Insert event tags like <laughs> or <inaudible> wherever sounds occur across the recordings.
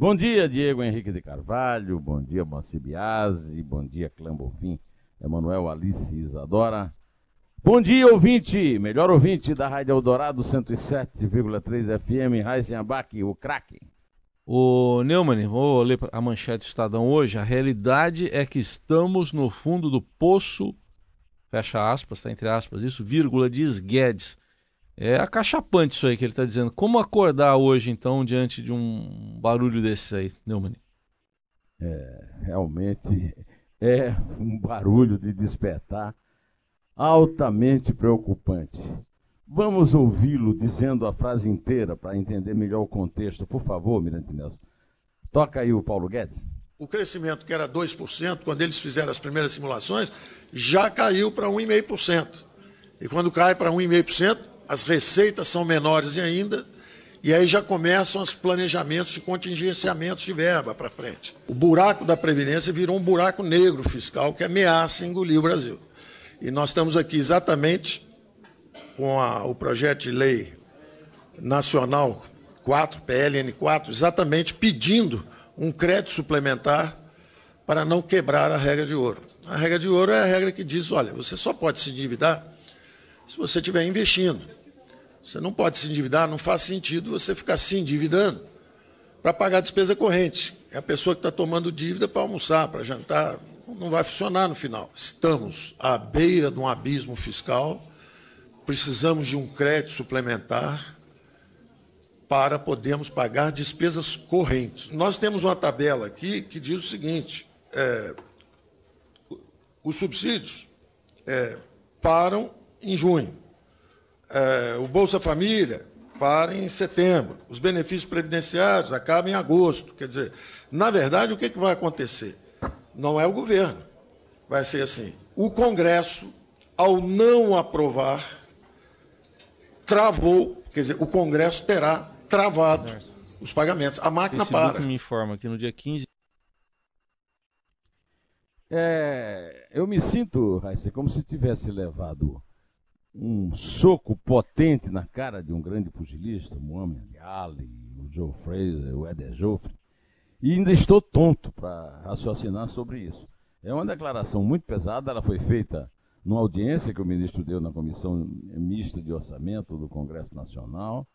Bom dia, Diego Henrique de Carvalho. Bom dia, Moacir Biasi. Bom dia, Clã Emanuel Alice Isadora. Bom dia, ouvinte, melhor ouvinte da Rádio Eldorado 107,3 FM, Raizen Abac, o craque. O Neumann, vou ler a manchete do Estadão hoje. A realidade é que estamos no fundo do poço, fecha aspas, está entre aspas, isso, vírgula, diz Guedes. É acachapante isso aí que ele está dizendo. Como acordar hoje, então, diante de um barulho desse aí, Neumann? É, realmente é um barulho de despertar altamente preocupante. Vamos ouvi-lo dizendo a frase inteira para entender melhor o contexto. Por favor, Mirante Nelson. Toca aí o Paulo Guedes. O crescimento, que era 2%, quando eles fizeram as primeiras simulações, já caiu para 1,5%. E quando cai para 1,5%, as receitas são menores ainda, e aí já começam os planejamentos de contingenciamentos de verba para frente. O buraco da Previdência virou um buraco negro fiscal que ameaça engolir o Brasil. E nós estamos aqui exatamente com a, o projeto de lei nacional 4, PLN 4, exatamente pedindo um crédito suplementar para não quebrar a regra de ouro. A regra de ouro é a regra que diz: olha, você só pode se endividar se você estiver investindo. Você não pode se endividar, não faz sentido você ficar se endividando para pagar despesa corrente. É a pessoa que está tomando dívida para almoçar, para jantar, não vai funcionar no final. Estamos à beira de um abismo fiscal, precisamos de um crédito suplementar para podermos pagar despesas correntes. Nós temos uma tabela aqui que diz o seguinte: é, os subsídios é, param em junho, é, o Bolsa Família para em setembro, os benefícios previdenciários acabam em agosto. Quer dizer, na verdade, o que, que vai acontecer? não é o governo. Vai ser assim: o Congresso, ao não aprovar, travou, quer dizer, o Congresso terá travado os pagamentos. A máquina Esse para. me informa que no dia 15. É, eu me sinto, Raíssa, como se tivesse levado um soco potente na cara de um grande pugilista, Muhammad Ali, o Joe Fraser, o Eder Joffre, e ainda estou tonto para raciocinar sobre isso. É uma declaração muito pesada, ela foi feita numa audiência que o ministro deu na Comissão Mista de Orçamento do Congresso Nacional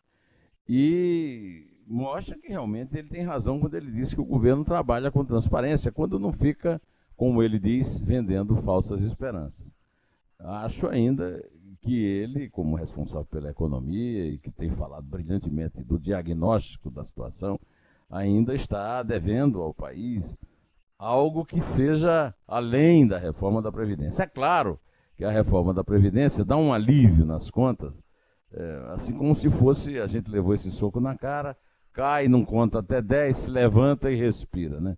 e mostra que realmente ele tem razão quando ele diz que o governo trabalha com transparência, quando não fica, como ele diz, vendendo falsas esperanças. Acho ainda que ele, como responsável pela economia e que tem falado brilhantemente do diagnóstico da situação, ainda está devendo ao país algo que seja além da reforma da Previdência. É claro que a reforma da Previdência dá um alívio nas contas, é, assim como se fosse a gente levou esse soco na cara, cai, não conta até 10, se levanta e respira. Né?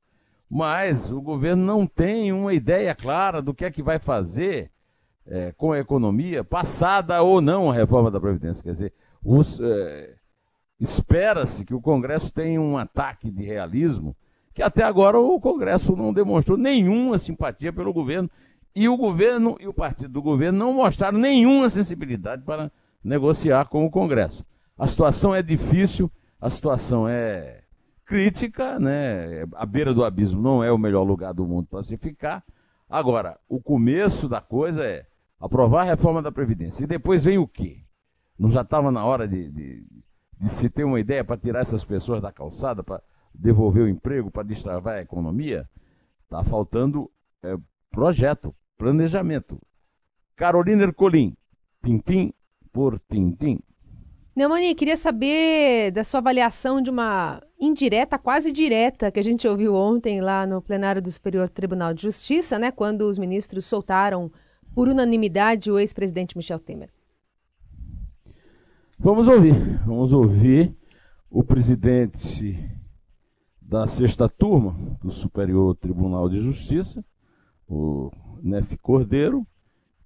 Mas o governo não tem uma ideia clara do que é que vai fazer é, com a economia, passada ou não a reforma da Previdência. Quer dizer. É, Espera-se que o Congresso tenha um ataque de realismo, que até agora o Congresso não demonstrou nenhuma simpatia pelo governo, e o governo e o partido do governo não mostraram nenhuma sensibilidade para negociar com o Congresso. A situação é difícil, a situação é crítica, né? A beira do abismo não é o melhor lugar do mundo para se ficar. Agora, o começo da coisa é aprovar a reforma da Previdência. E depois vem o quê? Não já estava na hora de, de, de se ter uma ideia para tirar essas pessoas da calçada, para devolver o emprego, para destravar a economia, está faltando é, projeto, planejamento. Carolina Ercolim, tintim por tintim. Neumani, queria saber da sua avaliação de uma indireta, quase direta, que a gente ouviu ontem lá no plenário do Superior Tribunal de Justiça, né, quando os ministros soltaram por unanimidade o ex-presidente Michel Temer. Vamos ouvir, vamos ouvir o presidente da sexta turma do Superior Tribunal de Justiça, o Nef Cordeiro,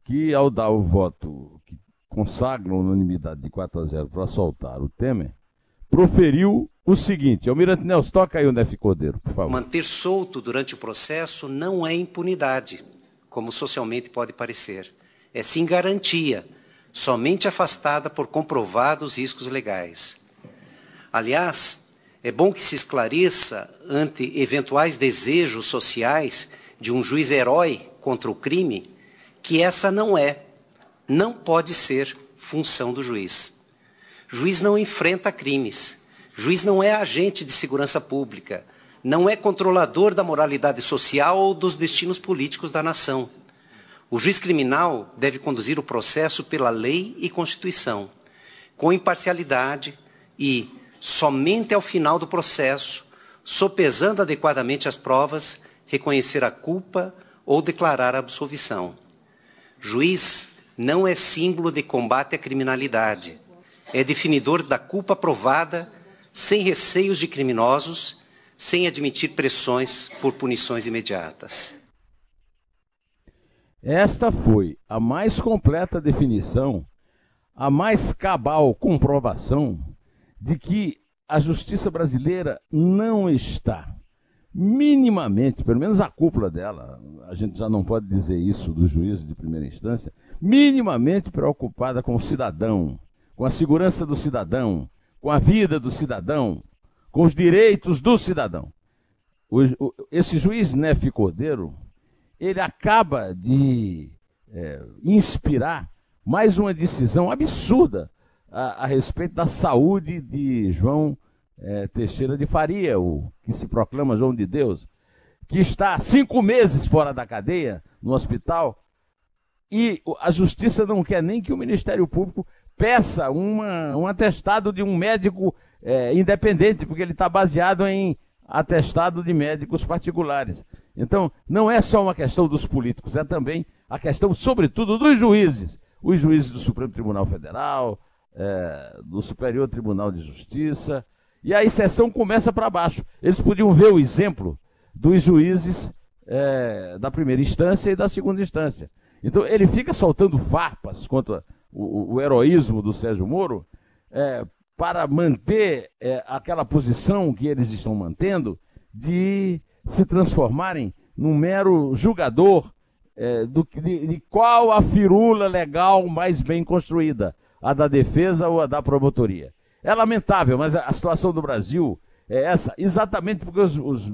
que ao dar o voto que consagra a unanimidade de 4 a 0 para soltar o Temer, proferiu o seguinte: Almirante Nelson, toca aí o Nef Cordeiro, por favor. Manter solto durante o processo não é impunidade, como socialmente pode parecer. É sim garantia, somente afastada por comprovados riscos legais. Aliás, é bom que se esclareça, ante eventuais desejos sociais de um juiz herói contra o crime, que essa não é, não pode ser função do juiz. Juiz não enfrenta crimes. Juiz não é agente de segurança pública. Não é controlador da moralidade social ou dos destinos políticos da nação. O juiz criminal deve conduzir o processo pela lei e Constituição, com imparcialidade e, somente ao final do processo, sopesando adequadamente as provas, reconhecer a culpa ou declarar a absolvição. Juiz não é símbolo de combate à criminalidade. É definidor da culpa provada, sem receios de criminosos, sem admitir pressões por punições imediatas. Esta foi a mais completa definição, a mais cabal comprovação de que a justiça brasileira não está minimamente, pelo menos a cúpula dela, a gente já não pode dizer isso dos juízes de primeira instância, minimamente preocupada com o cidadão, com a segurança do cidadão, com a vida do cidadão, com os direitos do cidadão. O, o, esse juiz Nefe Cordeiro, ele acaba de é, inspirar mais uma decisão absurda a, a respeito da saúde de João é, Teixeira de Faria, o que se proclama João de Deus, que está cinco meses fora da cadeia, no hospital, e a justiça não quer nem que o Ministério Público peça uma, um atestado de um médico é, independente, porque ele está baseado em atestado de médicos particulares. Então, não é só uma questão dos políticos, é também a questão, sobretudo, dos juízes. Os juízes do Supremo Tribunal Federal, é, do Superior Tribunal de Justiça, e a exceção começa para baixo. Eles podiam ver o exemplo dos juízes é, da primeira instância e da segunda instância. Então ele fica soltando farpas contra o, o heroísmo do Sérgio Moro é, para manter é, aquela posição que eles estão mantendo de se transformarem num mero julgador é, do, de, de qual a firula legal mais bem construída, a da defesa ou a da promotoria. É lamentável, mas a situação do Brasil é essa, exatamente porque os, os,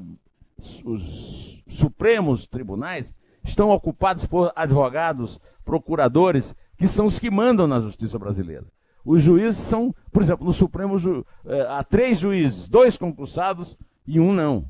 os supremos tribunais estão ocupados por advogados, procuradores, que são os que mandam na justiça brasileira. Os juízes são, por exemplo, no Supremo é, há três juízes, dois concursados e um não.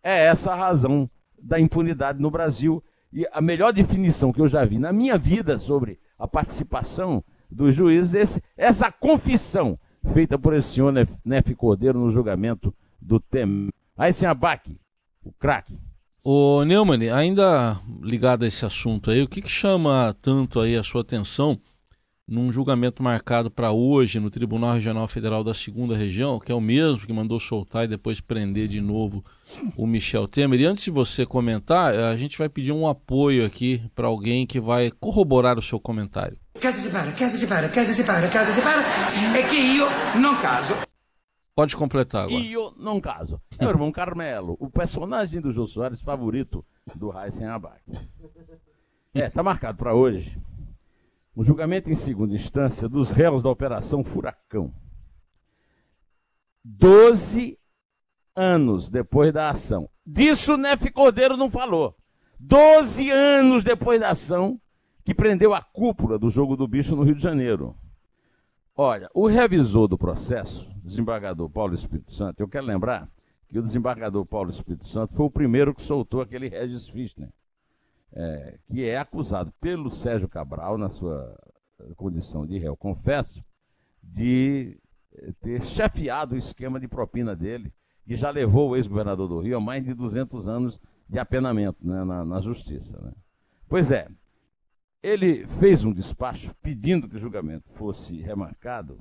É essa a razão da impunidade no Brasil. E a melhor definição que eu já vi na minha vida sobre a participação dos juízes, esse, essa confissão feita por esse senhor Nef Cordeiro no julgamento do Temer. Aí sem abaque, o craque. Ô Neumann, ainda ligado a esse assunto aí, o que, que chama tanto aí a sua atenção num julgamento marcado para hoje no Tribunal Regional Federal da Segunda Região, que é o mesmo que mandou soltar e depois prender de novo o Michel Temer. E antes de você comentar, a gente vai pedir um apoio aqui para alguém que vai corroborar o seu comentário. Casa si para, casa si para, casa si para, casa si para, é que eu não caso. Pode completar agora. E eu não caso. É o irmão Carmelo, o personagem do Jô Soares favorito do Raíssen Abac. É, tá marcado para hoje o julgamento em segunda instância dos réus da Operação Furacão. Doze anos depois da ação. Disso Nef Cordeiro não falou. Doze anos depois da ação, que prendeu a cúpula do jogo do bicho no Rio de Janeiro. Olha, o revisor do processo, desembargador Paulo Espírito Santo, eu quero lembrar que o desembargador Paulo Espírito Santo foi o primeiro que soltou aquele Regis Fischner, é, que é acusado pelo Sérgio Cabral, na sua condição de réu, confesso, de é, ter chefiado o esquema de propina dele, que já levou o ex-governador do Rio a mais de 200 anos de apenamento né, na, na justiça. Né? Pois é, ele fez um despacho pedindo que o julgamento fosse remarcado,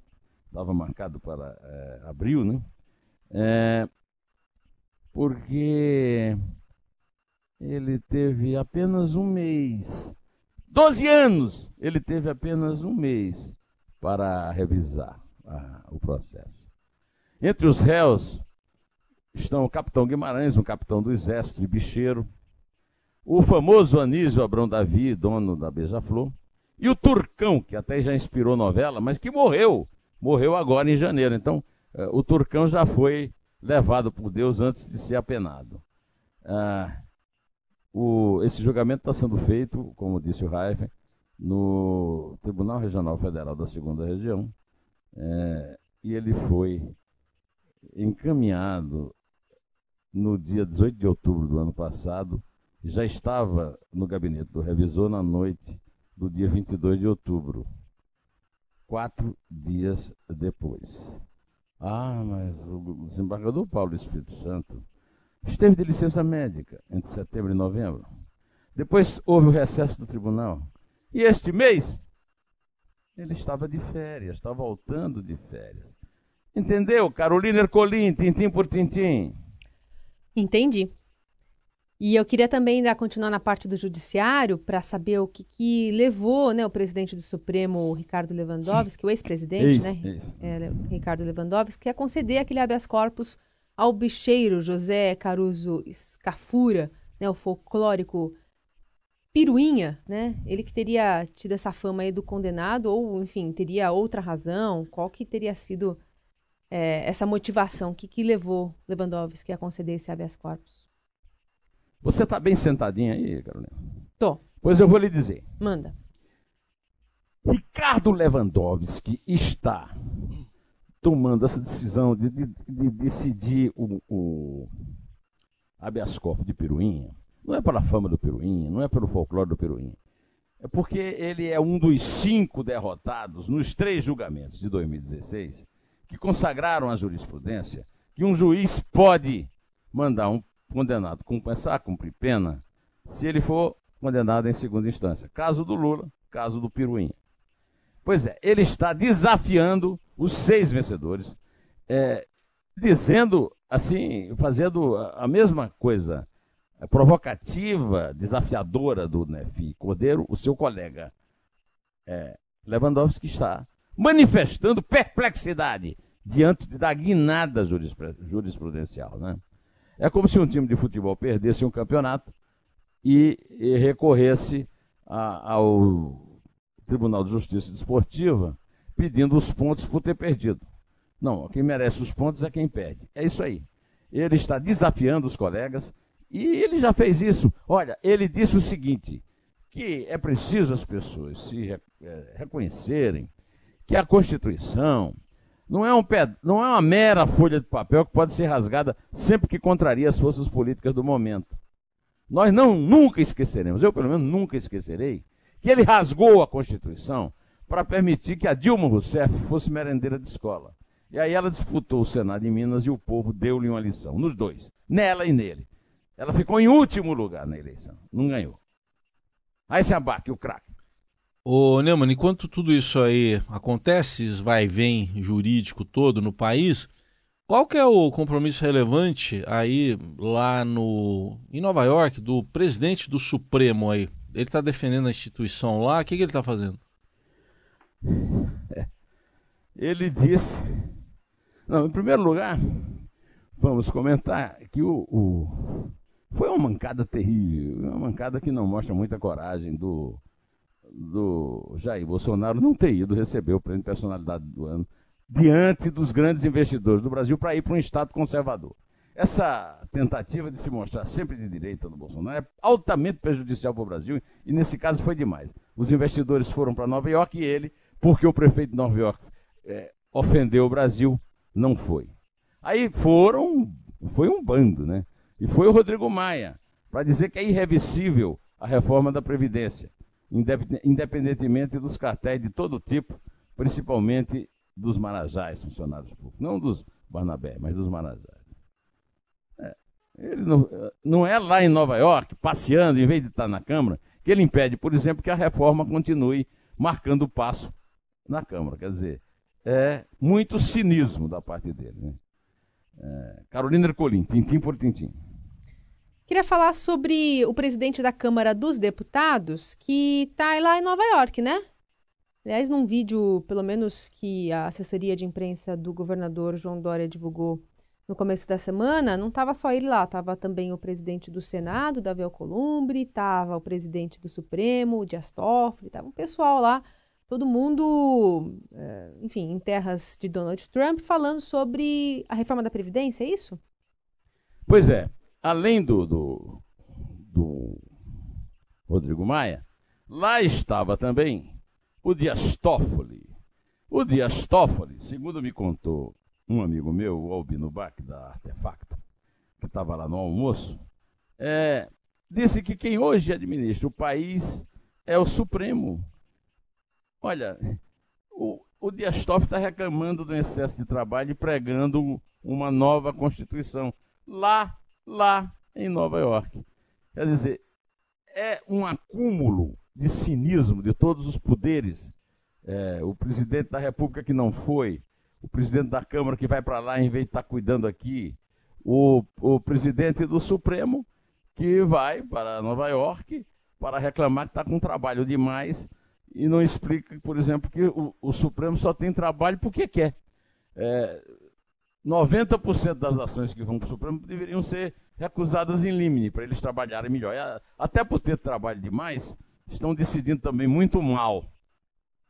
estava marcado para é, abril, né? É, porque ele teve apenas um mês. Doze anos! Ele teve apenas um mês para revisar a, o processo. Entre os réus estão o capitão Guimarães, um capitão do exército e bicheiro, o famoso Anísio Abrão Davi, dono da Beija-Flor, e o Turcão, que até já inspirou novela, mas que morreu, morreu agora em janeiro. Então, eh, o Turcão já foi levado por Deus antes de ser apenado. Ah, o, esse julgamento está sendo feito, como disse o Raif, no Tribunal Regional Federal da Segunda Região, é, e ele foi encaminhado no dia 18 de outubro do ano passado, já estava no gabinete do revisor na noite do dia 22 de outubro, quatro dias depois. Ah, mas o desembargador Paulo Espírito Santo esteve de licença médica entre setembro e novembro. Depois houve o recesso do tribunal. E este mês, ele estava de férias, está voltando de férias. Entendeu? Carolina Ercolim, tintim por tintim. Entendi. E eu queria também ainda continuar na parte do judiciário para saber o que, que, levou né, o presidente do Supremo, Ricardo Lewandowski, o ex-presidente, né? É, Ricardo Lewandowski, a conceder aquele habeas corpus ao bicheiro José Caruso Scafura, né, o folclórico Piruinha, né? Ele que teria tido essa fama aí do condenado, ou, enfim, teria outra razão, qual que teria sido é, essa motivação, que, que levou Lewandowski a conceder esse habeas corpus? Você está bem sentadinha aí, Carolina? Tô. Pois eu vou lhe dizer. Manda. Ricardo Lewandowski está tomando essa decisão de, de, de decidir o, o habeas corpus de Peruinha. Não é pela fama do Peruinha, não é pelo folclore do Peruinha. É porque ele é um dos cinco derrotados nos três julgamentos de 2016 que consagraram a jurisprudência que um juiz pode mandar um condenado começar a cumprir pena se ele for condenado em segunda instância. Caso do Lula, caso do Piruinha. Pois é, ele está desafiando os seis vencedores, é, dizendo assim, fazendo a mesma coisa provocativa, desafiadora do Nefi Cordeiro, o seu colega é, Lewandowski está manifestando perplexidade diante da guinada jurisprudencial. Né? É como se um time de futebol perdesse um campeonato e, e recorresse a, ao Tribunal de Justiça Desportiva pedindo os pontos por ter perdido. Não, quem merece os pontos é quem perde. É isso aí. Ele está desafiando os colegas e ele já fez isso. Olha, ele disse o seguinte: que é preciso as pessoas se é, reconhecerem que a Constituição não é, um não é uma mera folha de papel que pode ser rasgada sempre que contraria as forças políticas do momento. Nós não nunca esqueceremos, eu pelo menos nunca esquecerei, que ele rasgou a Constituição para permitir que a Dilma Rousseff fosse merendeira de escola. E aí ela disputou o Senado em Minas e o povo deu-lhe uma lição, nos dois, nela e nele. Ela ficou em último lugar na eleição, não ganhou. Aí se abaque o craque. Ô Neumann, enquanto tudo isso aí acontece, vai e vem jurídico todo no país, qual que é o compromisso relevante aí lá no em Nova York do presidente do Supremo aí? Ele está defendendo a instituição lá, o que, que ele está fazendo? É. Ele disse. Não, em primeiro lugar, vamos comentar que o, o, foi uma mancada terrível, uma mancada que não mostra muita coragem do do Jair Bolsonaro não ter ido receber o prêmio de personalidade do ano diante dos grandes investidores do Brasil para ir para um Estado conservador. Essa tentativa de se mostrar sempre de direita no Bolsonaro é altamente prejudicial para o Brasil e, nesse caso, foi demais. Os investidores foram para Nova York e ele, porque o prefeito de Nova York é, ofendeu o Brasil, não foi. Aí foram, foi um bando, né? E foi o Rodrigo Maia, para dizer que é irreversível a reforma da Previdência independentemente dos cartéis de todo tipo, principalmente dos marajás, funcionários públicos. Não dos Barnabé, mas dos marajás. É, ele não, não é lá em Nova York, passeando, em vez de estar na Câmara, que ele impede, por exemplo, que a reforma continue marcando o passo na Câmara. Quer dizer, é muito cinismo da parte dele. Né? É, Carolina Ercolim, tintim por tintim. Queria falar sobre o presidente da Câmara dos Deputados, que está lá em Nova York, né? Aliás, num vídeo, pelo menos que a assessoria de imprensa do governador João Dória divulgou no começo da semana, não estava só ele lá, estava também o presidente do Senado, Davi Alcolumbre, estava o presidente do Supremo, o Dias Toffoli, estava um pessoal lá, todo mundo, é, enfim, em terras de Donald Trump, falando sobre a reforma da Previdência, é isso? Pois é, além do, do, do Rodrigo Maia, lá estava também o Dias Toffoli. O Dias Toffoli, segundo me contou um amigo meu, o Albino Bach, da Artefacto, que estava lá no almoço, é, disse que quem hoje administra o país é o Supremo. Olha, o, o Dias Toffoli está reclamando do excesso de trabalho e pregando uma nova Constituição lá, lá em Nova York. Quer dizer, é um acúmulo de cinismo de todos os poderes. É, o presidente da República que não foi, o presidente da Câmara que vai para lá em vez de estar tá cuidando aqui, o, o presidente do Supremo que vai para Nova York para reclamar que está com trabalho demais e não explica, por exemplo, que o, o Supremo só tem trabalho porque quer. É, 90% das ações que vão para o Supremo deveriam ser recusadas em limine para eles trabalharem melhor. Até por ter trabalho demais, estão decidindo também muito mal.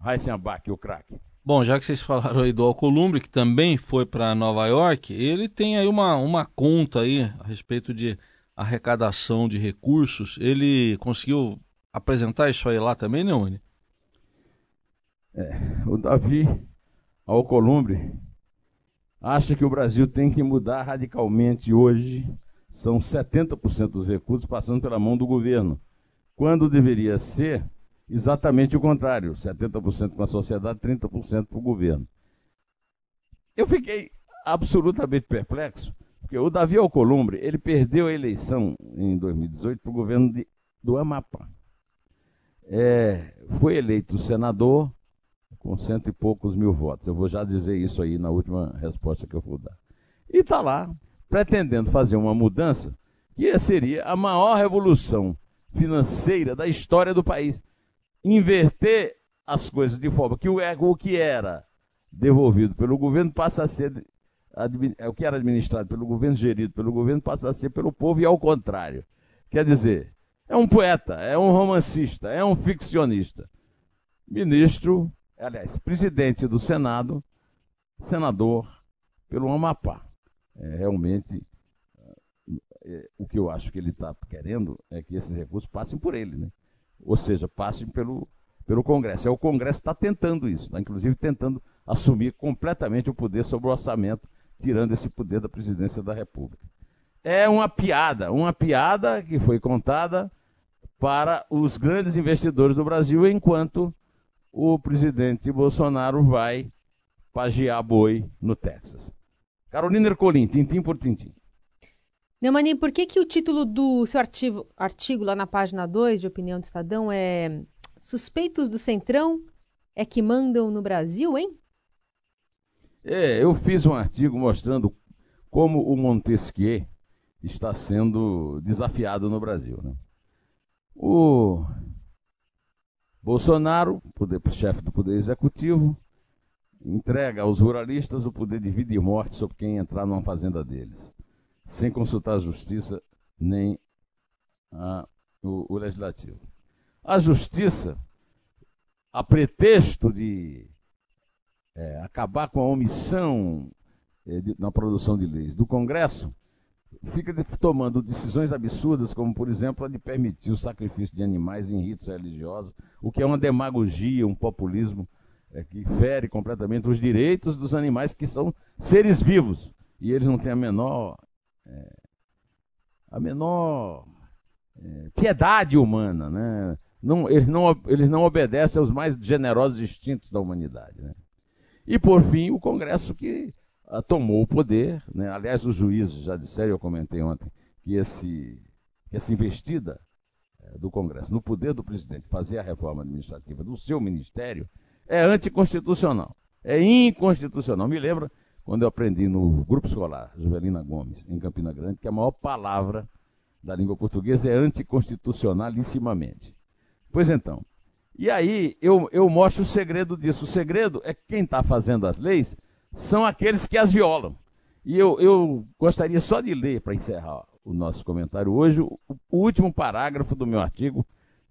Heisenbach, o craque. Bom, já que vocês falaram aí do Alcolumbre, que também foi para Nova York, ele tem aí uma, uma conta aí a respeito de arrecadação de recursos. Ele conseguiu apresentar isso aí lá também, Neone? É, o Davi Alcolumbre acha que o Brasil tem que mudar radicalmente hoje. São 70% dos recursos passando pela mão do governo, quando deveria ser exatamente o contrário: 70% com a sociedade, 30% para o governo. Eu fiquei absolutamente perplexo, porque o Davi Alcolumbre ele perdeu a eleição em 2018 para o governo de, do Amapá. É, foi eleito senador com cento e poucos mil votos. Eu vou já dizer isso aí na última resposta que eu vou dar. E está lá, pretendendo fazer uma mudança que seria a maior revolução financeira da história do país inverter as coisas de forma que o, o que era devolvido pelo governo passa a ser é, o que era administrado pelo governo, gerido pelo governo, passa a ser pelo povo e ao contrário. Quer dizer, é um poeta, é um romancista, é um ficcionista. Ministro, aliás, presidente do Senado, senador pelo Amapá. É, realmente, é, o que eu acho que ele está querendo é que esses recursos passem por ele, né? ou seja, passem pelo, pelo Congresso. É o Congresso está tentando isso, está inclusive tentando assumir completamente o poder sobre o orçamento, tirando esse poder da presidência da República. É uma piada, uma piada que foi contada para os grandes investidores do Brasil, enquanto o presidente Bolsonaro vai pagiar boi no Texas. Carolina Ercolim, tintim por tintim. Neumani, por que, que o título do seu artigo, artigo lá na página 2 de Opinião do Estadão é Suspeitos do Centrão é que mandam no Brasil, hein? É, eu fiz um artigo mostrando como o Montesquieu está sendo desafiado no Brasil. Né? O Bolsonaro, chefe do Poder Executivo, entrega aos ruralistas o poder de vida e morte sobre quem entrar numa fazenda deles sem consultar a justiça nem a, o, o legislativo. A justiça, a pretexto de é, acabar com a omissão é, de, na produção de leis do Congresso, fica tomando decisões absurdas, como, por exemplo, a de permitir o sacrifício de animais em ritos religiosos, o que é uma demagogia, um populismo é, que fere completamente os direitos dos animais que são seres vivos. E eles não têm a menor é, a menor é, piedade humana, né? Não, eles, não, eles não obedecem aos mais generosos instintos da humanidade. Né? E, por fim, o Congresso que tomou o poder. Né? Aliás, os juízes já disseram, eu comentei ontem, que, esse, que essa investida é, do Congresso no poder do presidente fazer a reforma administrativa do seu ministério é anticonstitucional. É inconstitucional. Me lembra quando eu aprendi no grupo escolar, Juvelina Gomes, em Campina Grande, que a maior palavra da língua portuguesa é anticonstitucionalissimamente. Pois então, e aí eu, eu mostro o segredo disso. O segredo é que quem está fazendo as leis são aqueles que as violam. E eu, eu gostaria só de ler, para encerrar o nosso comentário hoje, o, último parágrafo do meu artigo,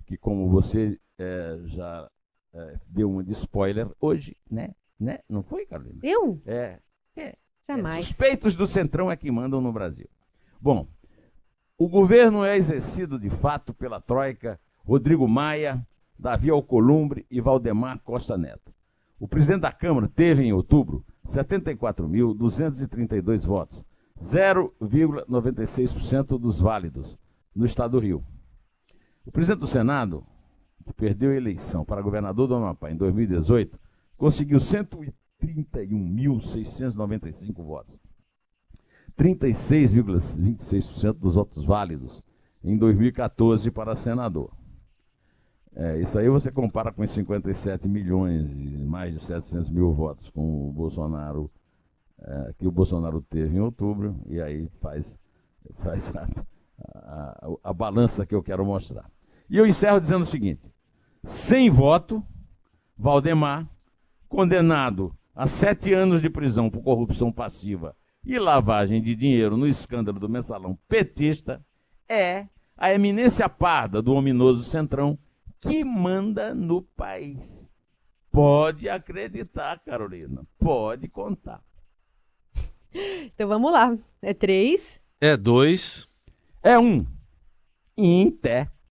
que como você é, já é, deu uma de spoiler hoje, né? né? Não foi, Carolina? Eu? É. é Jamais. É, suspeitos do Centrão é que mandam no Brasil. Bom, o governo é exercido de fato pela Troika, Rodrigo Maia, Davi Alcolumbre e Valdemar Costa Neto. O presidente da Câmara teve em outubro 74.232 votos, 0,96% dos válidos no estado do Rio. O presidente do Senado, que perdeu a eleição para governador do Amapá em 2018, conseguiu 131.695 votos. 36,26% dos votos válidos em 2014 para senador. É, isso aí você compara com os 57 milhões e mais de 700 mil votos com o Bolsonaro, é, que o Bolsonaro teve em outubro, e aí faz, <laughs> faz a, a, a, balança que eu quero mostrar. E eu encerro dizendo o seguinte: sem voto, Valdemar, condenado a sete anos de prisão por corrupção passiva e lavagem de dinheiro no escândalo do mensalão petista, é a eminência parda do ominoso Centrão que manda no país. Pode acreditar, Carolina. Pode contar. Então vamos lá. É três. É dois. É um. Inter.